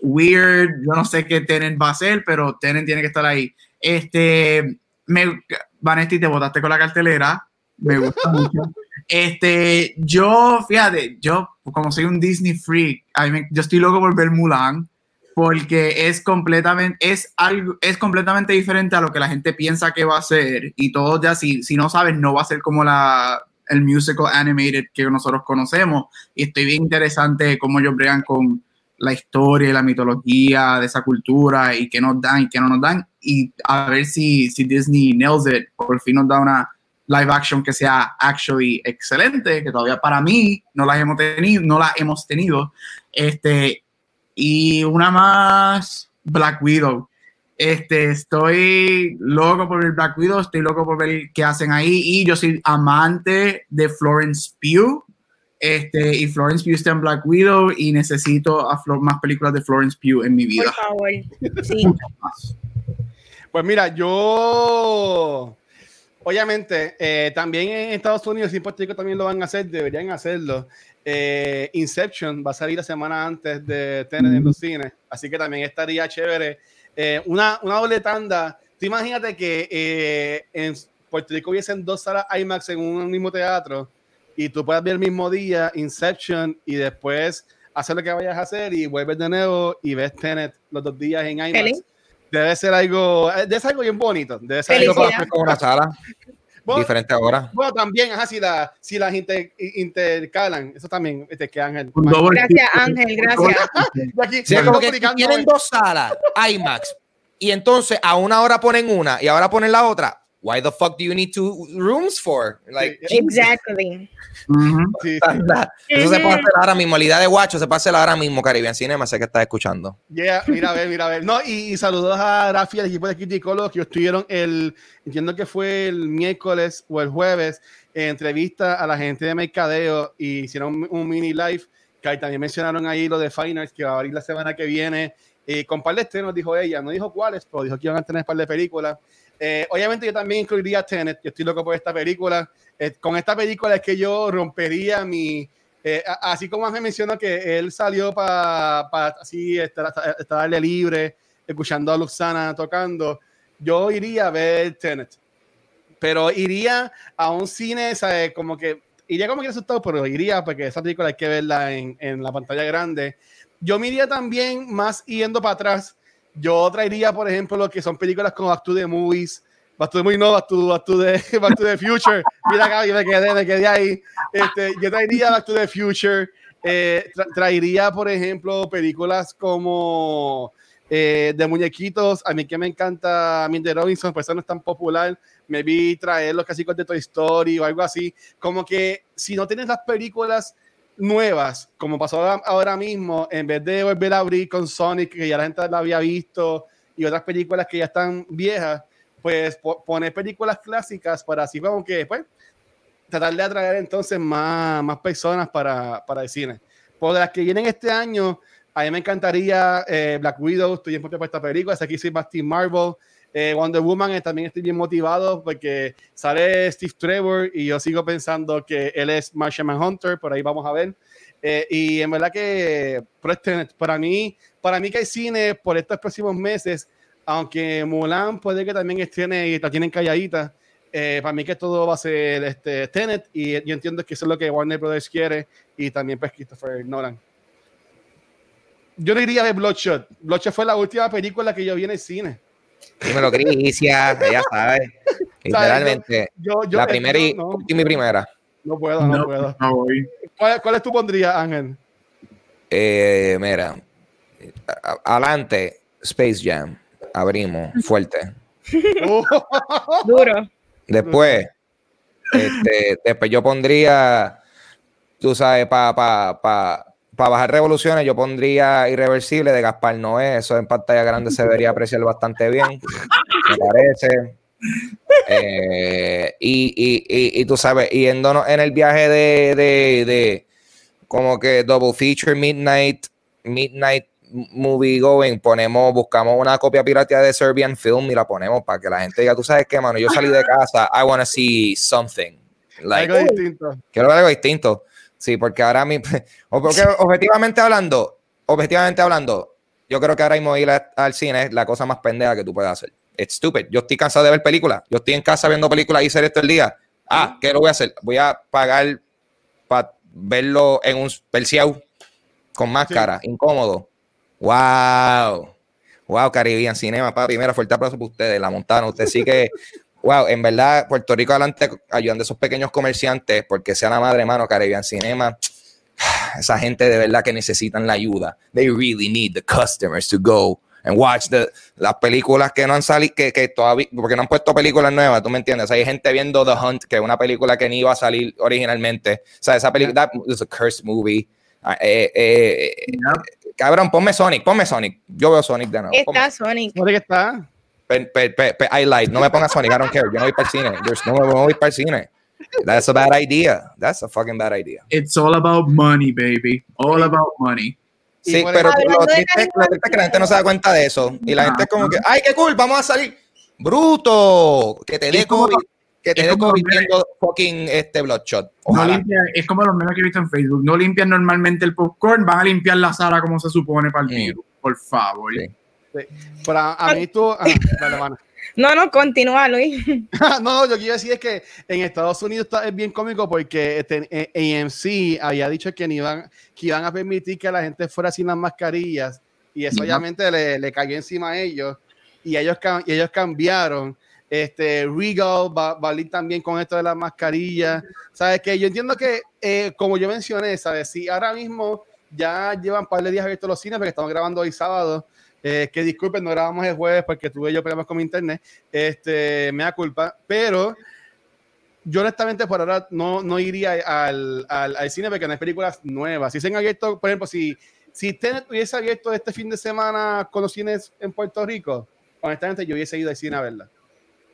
Weird, yo no sé qué Tenen va a hacer, pero Tenen tiene que estar ahí. Este, me, Vanesti, te votaste con la cartelera. Me gusta mucho. Este, yo, fíjate, yo como soy un Disney freak, yo estoy loco por ver Mulan porque es completamente, es algo, es completamente diferente a lo que la gente piensa que va a ser y todos ya, si, si no sabes, no va a ser como la, el musical animated que nosotros conocemos y estoy bien interesante cómo ellos bregan con la historia y la mitología de esa cultura y qué nos dan y qué no nos dan y a ver si, si Disney nails it, por fin nos da una live action que sea actually excelente, que todavía para mí no la hemos tenido, no la hemos tenido. Este, y una más, Black Widow. Este, estoy loco por ver Black Widow, estoy loco por ver qué hacen ahí. Y yo soy amante de Florence Pugh. Este, y Florence Pugh está en Black Widow y necesito a más películas de Florence Pugh en mi vida. Por favor. Sí. Pues mira, yo Obviamente, eh, también en Estados Unidos y en Puerto Rico también lo van a hacer, deberían hacerlo. Eh, Inception va a salir la semana antes de tener en los cines, así que también estaría chévere. Eh, una, una doble tanda. Tú imagínate que en Puerto Rico hubiesen dos salas IMAX en un mismo teatro y tú puedes ver el mismo día Inception y después hacer lo que vayas a hacer y vuelves de nuevo y ves Tenet los dos días en IMAX debe ser algo, eh, debe ser algo bien bonito. Debe ser algo con una sala. diferente ahora. Bueno, también, ajá, si, la, si las intercalan, eso también este, que Ángel. Gracias, Ángel, gracias. Aquí, sí, tienen dos salas, IMAX, y entonces a una hora ponen una y ahora ponen la otra. Why the fuck do you need two rooms for? Like, exactly. Eso se puede hacer ahora mismo. La idea de Guacho se puede hacer ahora mismo, Caribbean Cinema. Sé que estás escuchando. Yeah, mira a ver, mira a ver. No, y, saludos a Rafi, al equipo de Criticolo, que estuvieron el, entiendo que fue el miércoles o el jueves, entrevista a la gente de Mercadeo y hicieron un, mini live. Que ahí también mencionaron ahí lo de Finals, que va a abrir la semana que viene. Y con par de estrenos, dijo ella. No dijo cuáles, pero dijo que iban a tener par de películas. Eh, obviamente, yo también incluiría Tenet. Yo estoy loco por esta película. Eh, con esta película es que yo rompería mi Eh, así como me mencionó que él salió para así estar, estar, libre, escuchando a Luxana tocando, yo iría a ver Tenet. Pero iría a un cine, ¿sabes? Como que iría como que asustado, pero iría porque esa película hay que verla en, en la pantalla grande. Yo me iría también más yendo para atrás. Yo traería, por ejemplo, lo que son películas como Back to the Movies, Back to the Movies, no, Back to, Back to, the, Back to the Future. Mira acá, yo me quedé, me quedé ahí. Este, yo traería Back to the Future. Eh, traería, por ejemplo, películas como eh, de muñequitos. A mí que me encanta Mindy Robinson, pues eso no es tan popular me vi traer los clásicos de Toy Story o algo así. Como que si no tienes las películas nuevas, como pasó ahora mismo, en vez de volver a abrir con Sonic, que ya la gente la había visto, y otras películas que ya están viejas, pues poner películas clásicas para así como que pues tratar de atraer entonces más, más personas para, para el cine. Por las que vienen este año, a mí me encantaría eh, Black Widow, estoy en por esta película, aquí soy Marvel, eh, Wonder Woman eh, también estoy bien motivado porque sale Steve Trevor y yo sigo pensando que él es Martian Hunter, por ahí vamos a ver. Eh, y en verdad que este, para mí, para mí que hay cine por estos próximos meses, aunque Mulan puede que también estrene y la tienen calladita, para mí que todo va a ser este, Tenet y yo entiendo que eso es lo que Warner Brothers quiere y también pues Christopher Nolan. Yo no iría a ver Bloodshot. Bloodshot fue la última película que yo vi en el cine. Dímelo, Crisia, ya sabes. Literalmente. Yo, yo, la primera y, no, mi primera. No puedo, no, puedo. ¿Cuál, ¿Cuál, es tu pondría, Ángel? Eh, mira, adelante, Space Jam. Abrimos fuerte. Duro. Después, este, después yo pondría, tú sabes, para pa, pa, para bajar revoluciones, yo pondría Irreversible de Gaspar Noé. Eso en pantalla grande se debería apreciar bastante bien, me parece. Eh, y, y, y, tú sabes, yéndonos en el viaje de, de, de, como que double feature midnight, midnight movie going, ponemos, buscamos una copia pirateada de Serbian Film y la ponemos para que la gente diga, tú sabes qué, mano, yo salí de casa, I want to see something. Like, algo distinto. Quiero ver algo distinto. Sí, porque ahora mismo, porque objetivamente hablando, objetivamente hablando, yo creo que ahora mismo ir al cine es la cosa más pendeja que tú puedes hacer. Es stupid. Yo estoy cansado de ver películas. Yo estoy en casa viendo películas y series todo el día. Ah, ¿qué lo voy a hacer? Voy a pagar para verlo en un perciao con máscara, incómodo. ¡Wow! ¡Wow! Caribbean Cinema, para primero fuerte aplauso para ustedes, la montaron. Usted sí que wow, en verdad, Puerto Rico adelante ayudando a esos pequeños comerciantes, porque sea la madre, mano, Caribbean Cinema, esa gente de verdad que necesitan la ayuda. They really need the customers to go and watch the, las películas que no han salido, que, que, todavía, porque no han puesto películas nuevas, tú me entiendes. Hay gente viendo The Hunt, que es una película que ni iba a salir originalmente. O sea, esa película, es a cursed movie. Ah, eh, eh, eh, cabrón, ponme Sonic, ponme Sonic. Yo veo Sonic de nuevo. Está Sonic. ¿Dónde está? I like, no me pongas Sonic, I don't care. Yo no voy para el cine. no, no voy para el cine. That's a bad idea. That's a fucking bad idea. It's all about money, baby. All about money. Sí, pero lo triste, es que la gente no se da cuenta de eso. Y la gente es como que, ay, qué cool, vamos a salir. Bruto, que te dé COVID, que te dé COVID viendo fucking este Bloodshot. No limpia, es como los memes que he visto en Facebook. No limpian normalmente el popcorn, van a limpiar la sala como se supone para el virus. Por favor. Sí. Pero a, mí tú. no, no, continúa, Luis. no, no, yo quiero decir es que en Estados Unidos está, es bien cómico porque este, AMC había dicho que, iban, que iban a permitir que la gente fuera sin las mascarillas y eso obviamente le, le, cayó encima a ellos y ellos, y ellos cambiaron. Este, Regal va, a ir también con esto de las mascarillas. ¿Sabes? Que yo entiendo que, eh, como yo mencioné, ¿sabes? Si ahora mismo ya llevan un par de días abiertos los cines porque estamos grabando hoy sábado eh, que disculpen, no grabamos el jueves porque tuve yo problemas con mi internet. Este, me da culpa, pero yo honestamente por ahora no, no iría al, al, al, cine porque no hay películas nuevas. Si se han abierto, por ejemplo, si, si Tenet hubiese abierto este fin de semana con los cines en Puerto Rico, honestamente yo hubiese ido al cine a verla.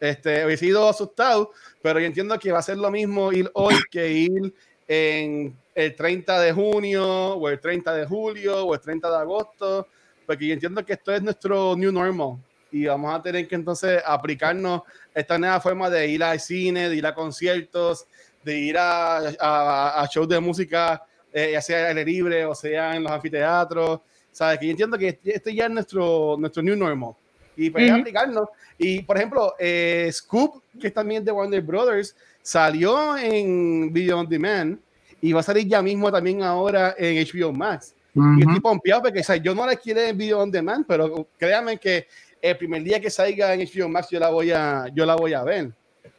Este, hubiese ido asustado, pero yo entiendo que va a ser lo mismo ir hoy que ir en el 30 de junio o el 30 de julio o el 30 de agosto porque yo entiendo que esto es nuestro new normal y vamos a tener que entonces aplicarnos esta nueva forma de ir al cine, de ir a conciertos, de ir a, a, shows de música eh, ya sea al aire libre o sea en los anfiteatros. ¿Sabes? Que yo entiendo que este ya es nuestro, nuestro new normal. Y pues Ujú. aplicarnos. Y por ejemplo, eh, Scoop, que es también de Warner Brothers, salió en Video On Demand y va a salir ya mismo también ahora en HBO Max. Y Ujú. estoy pompeado porque o sea, yo no la quiero en Video On Demand, pero créanme que el primer día que salga en HBO Max yo la voy a, yo la voy a ver.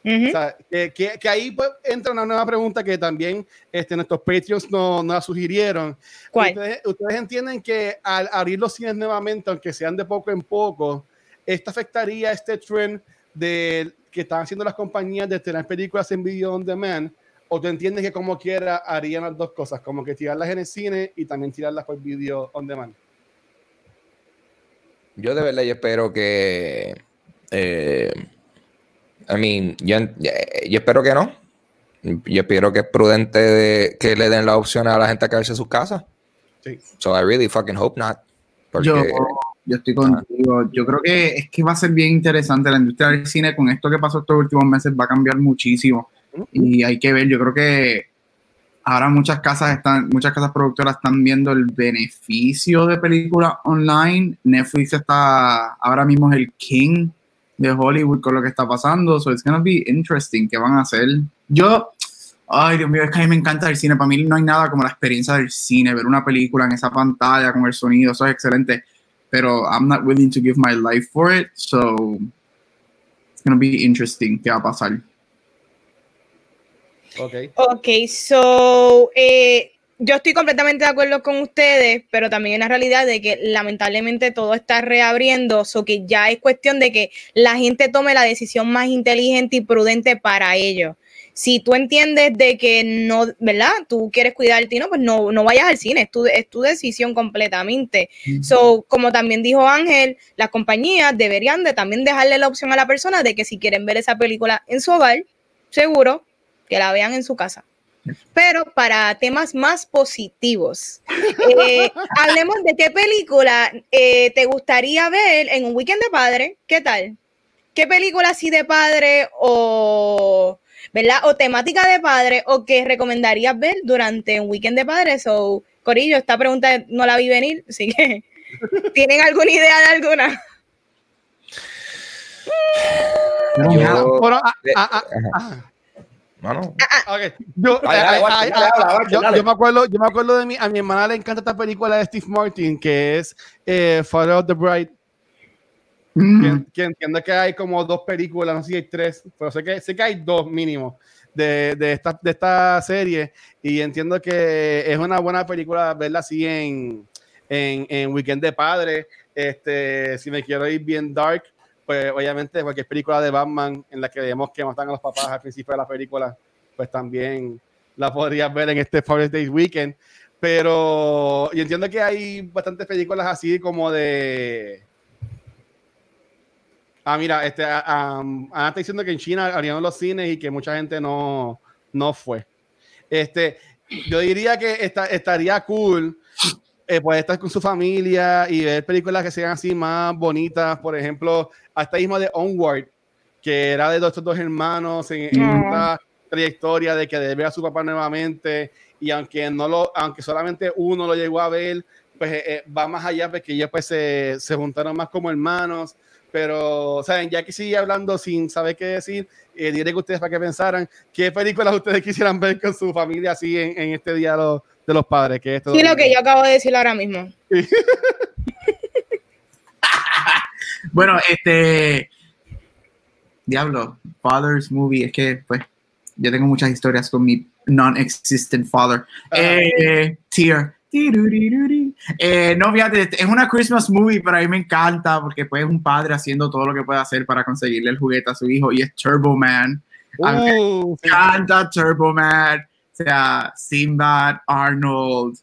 Ujú. O sea, que, que- que ahí pues, entra una nueva pregunta que también este, nuestros Patreons nos no la sugirieron. ¿Cuál? Ustedes, ustedes entienden que al abrir los cines nuevamente, aunque sean de poco en poco, esto afectaría este trend de que están haciendo las compañías de tener películas en video on demand, o tú entiendes que como quiera harían las dos cosas, como que tirarlas en el cine y también tirarlas por video on demand. Yo de verdad yo espero que. Eh, I mean, yo, yo espero que no. Yo espero que es prudente de, que le den la opción a la gente a quedarse en sus casas. Sí. So I really fucking hope not. Porque, Yo, yo estoy contigo. Yo creo que es que va a ser bien interesante. La industria del cine con esto que pasó estos últimos meses va a cambiar muchísimo. Y hay que ver, yo creo que ahora muchas casas están, muchas casas productoras están viendo el beneficio de películas online. Netflix está ahora mismo es el king de Hollywood con lo que está pasando. So it's gonna be interesting qué van a hacer. Yo, ay Dios mío, es que a mí me encanta el cine. Para mí no hay nada como la experiencia del cine, ver una película en esa pantalla con el sonido, eso es excelente. Pero I'm not willing to give my life for it, so it's gonna be interesting qué va a pasar. Ok. Ok, so eh, yo estoy completamente de acuerdo con ustedes, pero también en la realidad de que lamentablemente todo está reabriendo, so que ya es cuestión de que la gente tome la decisión más inteligente y prudente para ello. Si tú entiendes de que no, ¿verdad? Tú quieres cuidarte, no, pues no, no vayas al cine, es tu, es tu decisión completamente. So, como también dijo Ángel, las compañías deberían de también dejarle la opción a la persona de que si quieren ver esa película en su hogar, seguro que la vean en su casa. Pero para temas más positivos, eh, hablemos de qué película eh, te gustaría ver en un weekend de padre. ¿Qué tal? ¿Qué película así de padre o, ¿verdad? O temática de padre o que recomendarías ver durante un weekend de padre? So, Corillo, esta pregunta no la vi venir, así que ¿tienen alguna idea de alguna? yo- Bueno. Mano. Yo, me acuerdo, yo me acuerdo de mi, a mi hermana le encanta esta película de Steve Martin, que es eh, Father of the Bride, que, Mm. que entiendo que hay como dos películas, no sé si hay tres, pero sé que, sé que hay dos mínimo de, de, esta, de esta serie y entiendo que es una buena película verla así en, en, en Weekend de Padre. Este, si me quiero ir bien dark, pues obviamente cualquier película de Batman en la que vemos que matan a los papás al principio de la película, pues también la podrías ver en este Father's Day Weekend. Pero yo entiendo que hay bastantes películas así como de... Ah, mira, este, ah, ah, Ana está diciendo que en China abrieron los cines y que mucha gente no, no fue. Este, yo diría que esta- estaría cool eh, poder estar con su familia y ver películas que sean así más bonitas. Por ejemplo, hasta mismo de Onward, que era de estos dos hermanos en, en esta trayectoria de que debe a su papá nuevamente. Y aunque no lo, aunque solamente uno lo llegó a ver, pues eh, eh, va más allá porque ellos pues se, se juntaron más como hermanos. Pero, ¿saben? Ya que sigue hablando sin saber qué decir, eh, diré que ustedes para que pensaran qué películas ustedes quisieran ver con su familia así en, en este día de los, de los padres. Que esto Sí, lo que yo acabo de decir ahora mismo. Bueno, este. Diablo, Father's Movie. Es que, pues, yo tengo muchas historias con mi non-existent father. Ah. Eh, Tear. Eh, no, fíjate, es una Christmas movie, pero a mí me encanta porque pues es un padre haciendo todo lo que puede hacer para conseguirle el juguete a su hijo y es Turbo Man. A mí me Uh, encanta Turbo Man. O sea, Sinbad, Arnold.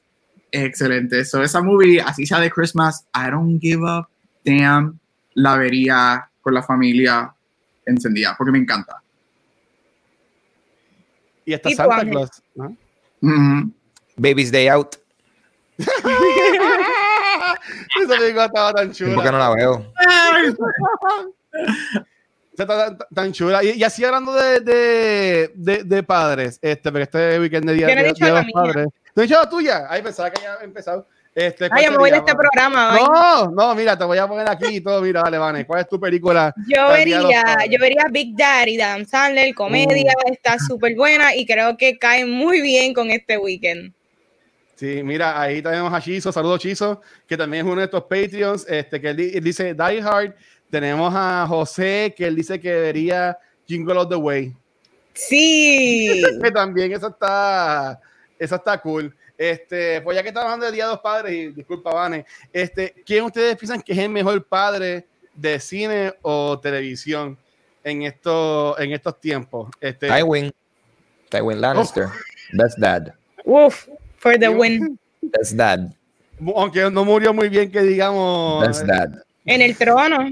Excelente. So, esa movie, así sea de Christmas, I don't give a damn. La vería con la familia encendida porque me encanta. Y hasta ¿Y tú, Santa? Claus. ¿no? Ujú. Baby's Day Out. Esa película estaba tan chula. Tiempo que no la veo. Tan, tan chula. Y, y así hablando de, de, de, de padres, este, porque este weekend de día, Yo no he de, dicho de la los padres. ¿Tú has dicho la tuya? Ay, pensaba que ya había empezado. Este, ¿cuál Ay, yo me voy de este programa. No, no, mira, te voy a poner aquí y todo. Mira, dale, Vane. ¿Cuál es tu película? Yo vería, yo vería Big Daddy, de Adam Sandler, comedia, Uh. está súper buena y creo que cae muy bien con este weekend. Sí, mira, ahí tenemos a Chizo, saludos Chizo, que también es uno de estos Patreons, este, que él, di- él dice Die Hard. Tenemos a José, que él dice que vería Jingle of the Way. Sí. Que también eso está, eso está cool. Este, pues ya que estamos hablando de Día de los Padres, y disculpa, Vane, este, ¿quién ustedes piensan que es el mejor padre de cine o televisión en, esto, en estos tiempos? Este, Tywin. Tywin Lannister. Best dad. Uf, for the win. Best dad. aunque no murió muy bien, que digamos. Best dad. En el trono.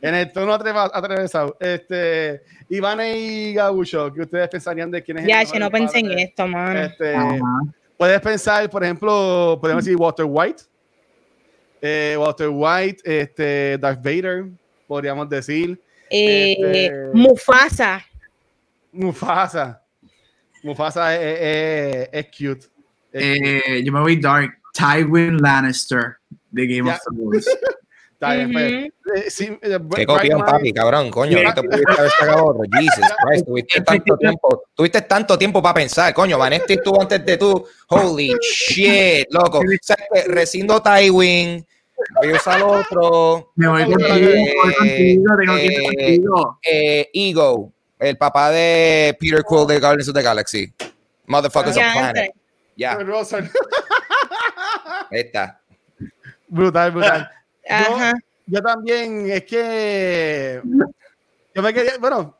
En el, tono atravesado. Este, Ivane y Gabucho, ¿qué ustedes pensarían de quién es el Ya, che, no pensé en esto, mano. Este, puedes pensar, por ejemplo, podemos decir Walter White. Eh, Walter White, este, Darth Vader, podríamos decir. Eh, este- Mufasa. Mufasa. Mufasa es, es- es cute. Es cute. Eh, yo me voy dark. Tywin Lannister de Game Ya. of Thrones. Está bien, pues. Eh, eh, copión, papi, cabrón, coño. Mira. No te pudiste haber sacado otro. Jesus Christ, tuviste tanto tiempo. Tuviste tanto tiempo para pensar, coño. Vanetti estuvo antes de tú. Holy shit, loco. O sea, Recindo Tywin. Voy a usar otro. Me voy Eh, contigo, contigo, tengo que ir eh, contigo. Eh, Ego, el papá de Peter Quill de Guardians of the Galaxy. Motherfuckers of Planet. Ya, ahí está. Brutal, brutal. Ajá. Yo también, es que yo me quería, bueno,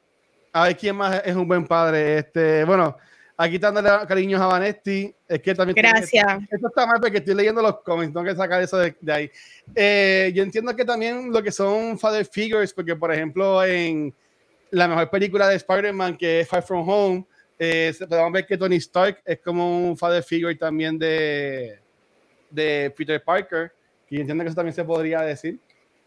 a ver quién más es un buen padre. Este, bueno, aquí dándole cariños a Vanetti, es que también Gracias. Esto está mal porque estoy leyendo los comments, tengo que sacar eso de, de ahí. Eh, yo entiendo que también lo que son father figures, porque por ejemplo en la mejor película de Spider-Man, que es Far From Home, eh, se- podemos ver que Tony Stark es como un father figure también de, de Peter Parker, y entiendo que eso también se podría decir.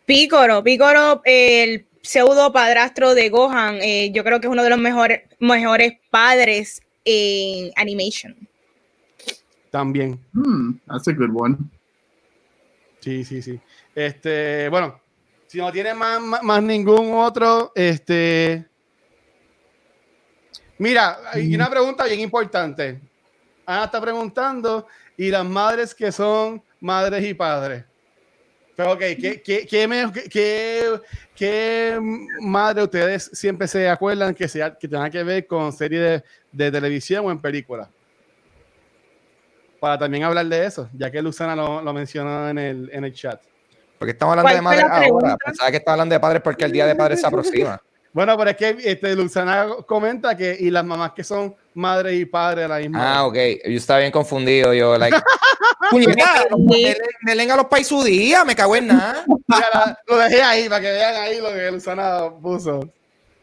Pícoro, Pícoro, el pseudo padrastro de Gohan, eh, yo creo que es uno de los mejores, mejores padres en animation. También. Hmm, that's a good one. Sí, sí, sí. Este, bueno, si no tiene más, más, más ningún otro, este. Mira, hay una pregunta bien importante. Ana está preguntando, y las madres que son madres y padres. Pero, ok, ¿qué, qué, qué, qué- madre ustedes siempre se acuerdan que, sea, que tenga que ver con series de, de televisión o en películas? Para también hablar de eso, ya que Luzana lo, lo mencionó en el, en el chat. Porque estamos hablando de ¿Cuál fue madres ahora. Pensaba que estaba hablando de padres porque el día de padres se aproxima. Bueno, pero es que este, Luzana comenta que y las mamás que son madre y padre a la misma. Ah, ok. Yo estaba bien confundido. Yo, like, puñeta, denle- denle a los pais su día, me cago en nada. Lo dejé ahí para que vean ahí lo que Luzana puso.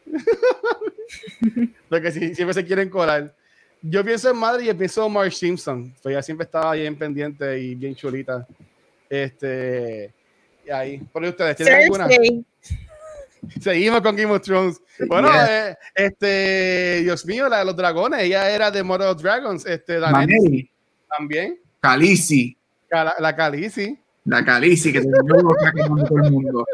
Porque si, siempre se quieren colar. Yo pienso en madre y pienso en Marge Simpson. Pues ella siempre estaba bien pendiente y bien chulita. Este. Ahí. ¿Por ustedes tienen alguna? Seguimos con Game of Thrones. Bueno, Yeah. eh, este, Dios mío, la de los dragones, ella era de of Dragons, este, Maneri, también, Khaleesi, la, la Khaleesi. la Khaleesi que loca quemando todo el mundo.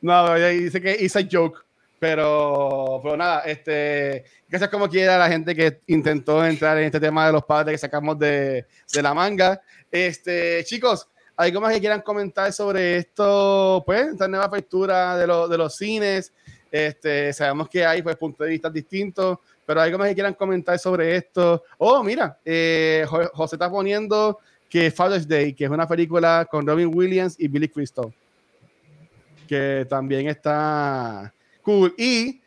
No, ella dice que hice joke, pero, pero nada, este, gracias como quiera a la gente que intentó entrar en este tema de los padres que sacamos de, de la manga. Este, chicos, ¿algo más que quieran comentar sobre esto? Pues, esta nueva apertura de, lo- de los cines. Este, sabemos que hay pues, puntos de vista distintos, pero algo más que quieran comentar sobre esto. Oh, mira, eh, Jo- José está poniendo que Father's Day, que es una película con Robin Williams y Billy Crystal, que también está cool. Y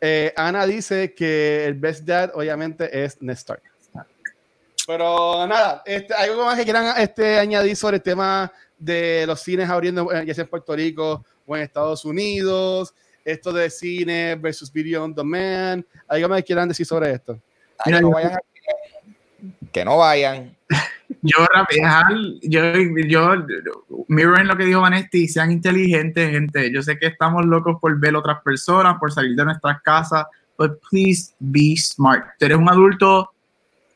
eh, Ana dice que el best dad, obviamente, es Ned Stark. Pero nada, este, algo más que quieran este, añadir sobre el tema de los cines abriendo, eh, ya sea en Puerto Rico o en Estados Unidos, esto de cine versus video on demand, algo más que quieran decir sobre esto. Que no vayan. Que no vayan. yo, yo, yo, miren lo que dijo Vanesti, sean inteligentes, gente. Yo sé que estamos locos por ver otras personas, por salir de nuestras casas, but please be smart. Tú eres un adulto,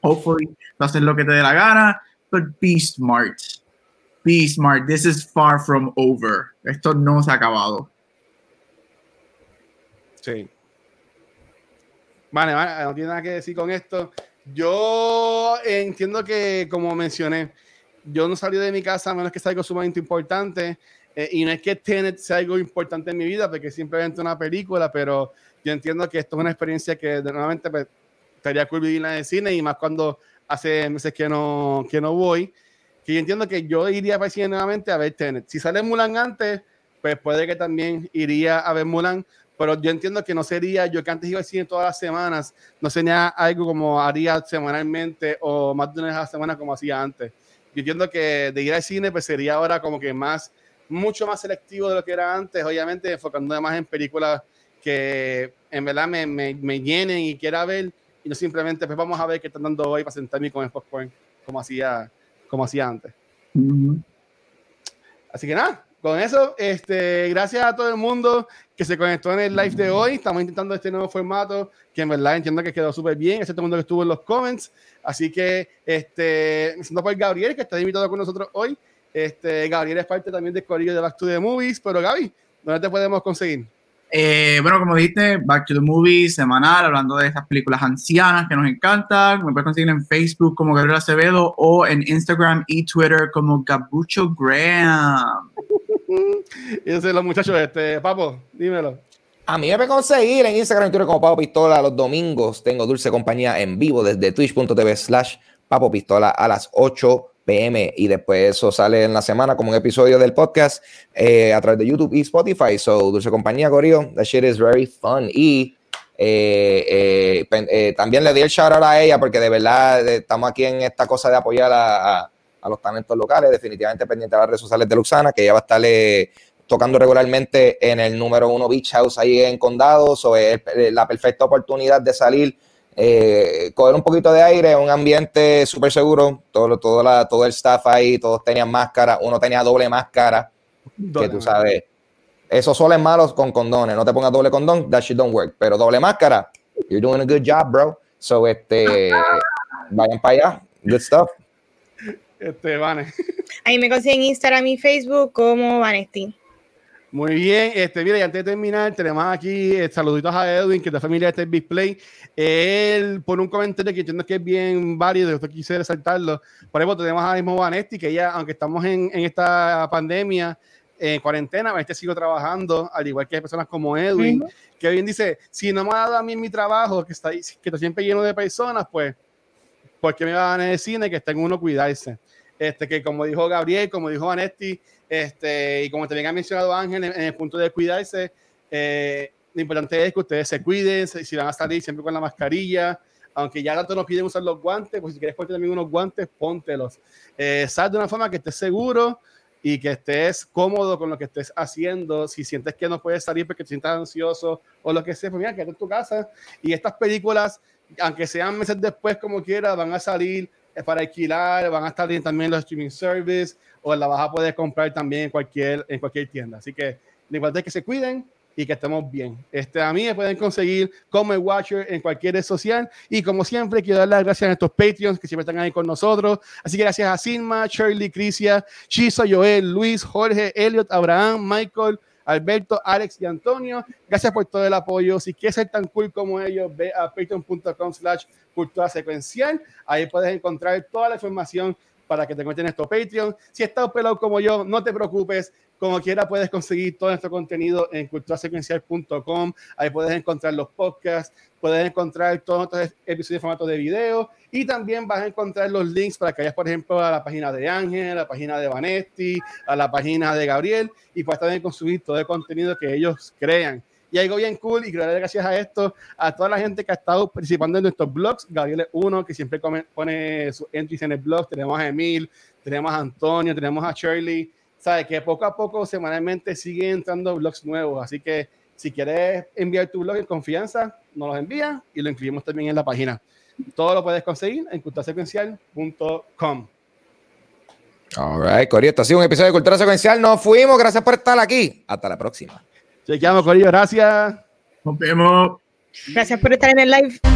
hopefully, hacer lo que te dé la gana, but be smart. Be smart. This is far from over. Esto no se ha acabado. Sí. Vale, vale, no tiene nada que decir con esto. Yo entiendo que, como mencioné, yo no salí de mi casa a menos que sea algo sumamente importante. Eh, y no es que Tenet sea algo importante en mi vida, porque simplemente una película, pero yo entiendo que esto es una experiencia que nuevamente pues, estaría cool vivirla en el cine y más cuando hace meses que no, que no voy. Que yo entiendo que yo iría para el cine nuevamente a ver Tenet. Si sale Mulan antes, pues puede que también iría a ver Mulan, pero yo entiendo que no sería, yo que antes iba al cine todas las semanas, no sería algo como haría semanalmente o más de una vez a la semana como hacía antes. Yo entiendo que de ir al cine pues sería ahora como que más, mucho más selectivo de lo que era antes, obviamente enfocando más en películas que en verdad me, me, me llenen y quiera ver y no simplemente pues vamos a ver qué están dando hoy para sentarme con el popcorn como hacía, como hacía antes. Así que nada, con eso, este, gracias a todo el mundo que se conectó en el live de hoy. Estamos intentando este nuevo formato que en verdad entiendo que quedó súper bien. Ese todo el mundo que estuvo en los comments. Así que, este, siendo por Gabriel, que está invitado con nosotros hoy. Este, Gabriel es parte también del corillo de Back to the Movies. Pero Gaby, ¿dónde te podemos conseguir? Eh, bueno, como dijiste, Back to the Movies semanal, hablando de estas películas ancianas que nos encantan. Me puedes conseguir en Facebook como Gabriel Acevedo o en Instagram y Twitter como Gabucho Graham. y ese los muchachos, este, Papo, dímelo. A mí me puede conseguir en Instagram y Twitter como Papo Pistola los domingos. Tengo Dulce Compañía en vivo desde twitch.tv slash Papo Pistola a las 8 pm y después eso sale en la semana como un episodio del podcast eh, a través de YouTube y Spotify. So, Dulce Compañía, Corio, that shit is very fun. Y eh, eh, también le di el shout out a ella porque de verdad estamos aquí en esta cosa de apoyar a a los talentos locales, definitivamente pendiente de las redes sociales de Luxana, que ella va a estar tocando regularmente en el número uno Beach House ahí en Condado, sobre la perfecta oportunidad de salir, eh, coger un poquito de aire, un ambiente súper seguro, todo, todo, la, todo el staff ahí, todos tenían máscara, uno tenía doble máscara, que tú sabes, esos soles malos con condones, no te pongas doble condón, that shit don't work, pero doble máscara, you're doing a good job, bro. So, este, vayan para allá, good stuff. Este, Vane. Ahí me consiguen Instagram y Facebook como Vanesti. Muy bien, este, mira, y antes de terminar, tenemos aquí eh, saluditos a Edwin, que es de familia de este display. Él pone un comentario que entiendo que es bien válido, esto quise resaltarlo. Por ejemplo, tenemos a mismo Vanesti, que ella, aunque estamos en, en esta pandemia, en cuarentena, este sigo trabajando, al igual que personas como Edwin, que bien dice, si no me ha dado a mí mi trabajo, que está, que está siempre lleno de personas, pues, ¿por qué me van a en el cine que está en uno cuidarse? este, que como dijo Gabriel, como dijo Vanetti, este, y como también ha mencionado Ángel en, el punto de cuidarse, eh, lo importante es que ustedes se cuiden, si van a salir siempre con la mascarilla, aunque ya tanto nos piden usar los guantes, pues si quieres ponerte también unos guantes, póntelos. Eh, sal de una forma que estés seguro y que estés cómodo con lo que estés haciendo. Si sientes que no puedes salir porque te sientas ansioso o lo que sea, pues mira, quédate en tu casa. Y estas películas, aunque sean meses después, como quiera, van a salir para alquilar, van a estar también los streaming service o la vas a poder comprar también en cualquier, en cualquier tienda. Así que lo importante es que se cuiden y que estemos bien. Este, a mí me pueden conseguir como el Watcher en cualquier red social. Y como siempre, quiero dar las gracias a estos Patreons que siempre están ahí con nosotros. Así que gracias a Sinma, Shirley, Crisia, Chiso, Joel, Luis, Jorge, Elliot, Abraham, Michael, Alberto, Alex y Antonio. Gracias por todo el apoyo. Si quieres ser tan cool como ellos, ve a patreon.com slash cultura secuencial. Ahí puedes encontrar toda la información para que te encuentres en nuestro Patreon. Si estás pelado como yo, no te preocupes. Como quiera, puedes conseguir todo nuestro contenido en culturasecuencial.com. Ahí puedes encontrar los podcasts, puedes encontrar todos nuestros episodios en formato de video y también vas a encontrar los links para que vayas, por ejemplo, a la página de Ángel, a la página de Vanetti, a la página de Gabriel y puedas también consumir todo el contenido que ellos crean. Y algo bien cool, y quiero darle gracias a esto, a toda la gente que ha estado participando en nuestros blogs. Gabriel es uno que siempre pone sus entries en el blog. Tenemos a Emil, tenemos a Antonio, tenemos a Shirley. Sabe que poco a poco, semanalmente, siguen entrando blogs nuevos. Así que si quieres enviar tu blog en confianza, nos los envías y lo incluimos también en la página. Todo lo puedes conseguir en culturasecuencial.com. All right, Corillo, esto ha sido un episodio de Cultura Secuencial. Nos fuimos, gracias por estar aquí. Hasta la próxima. Chequeamos, Corillo, gracias. Nos vemos. Gracias por estar en el live.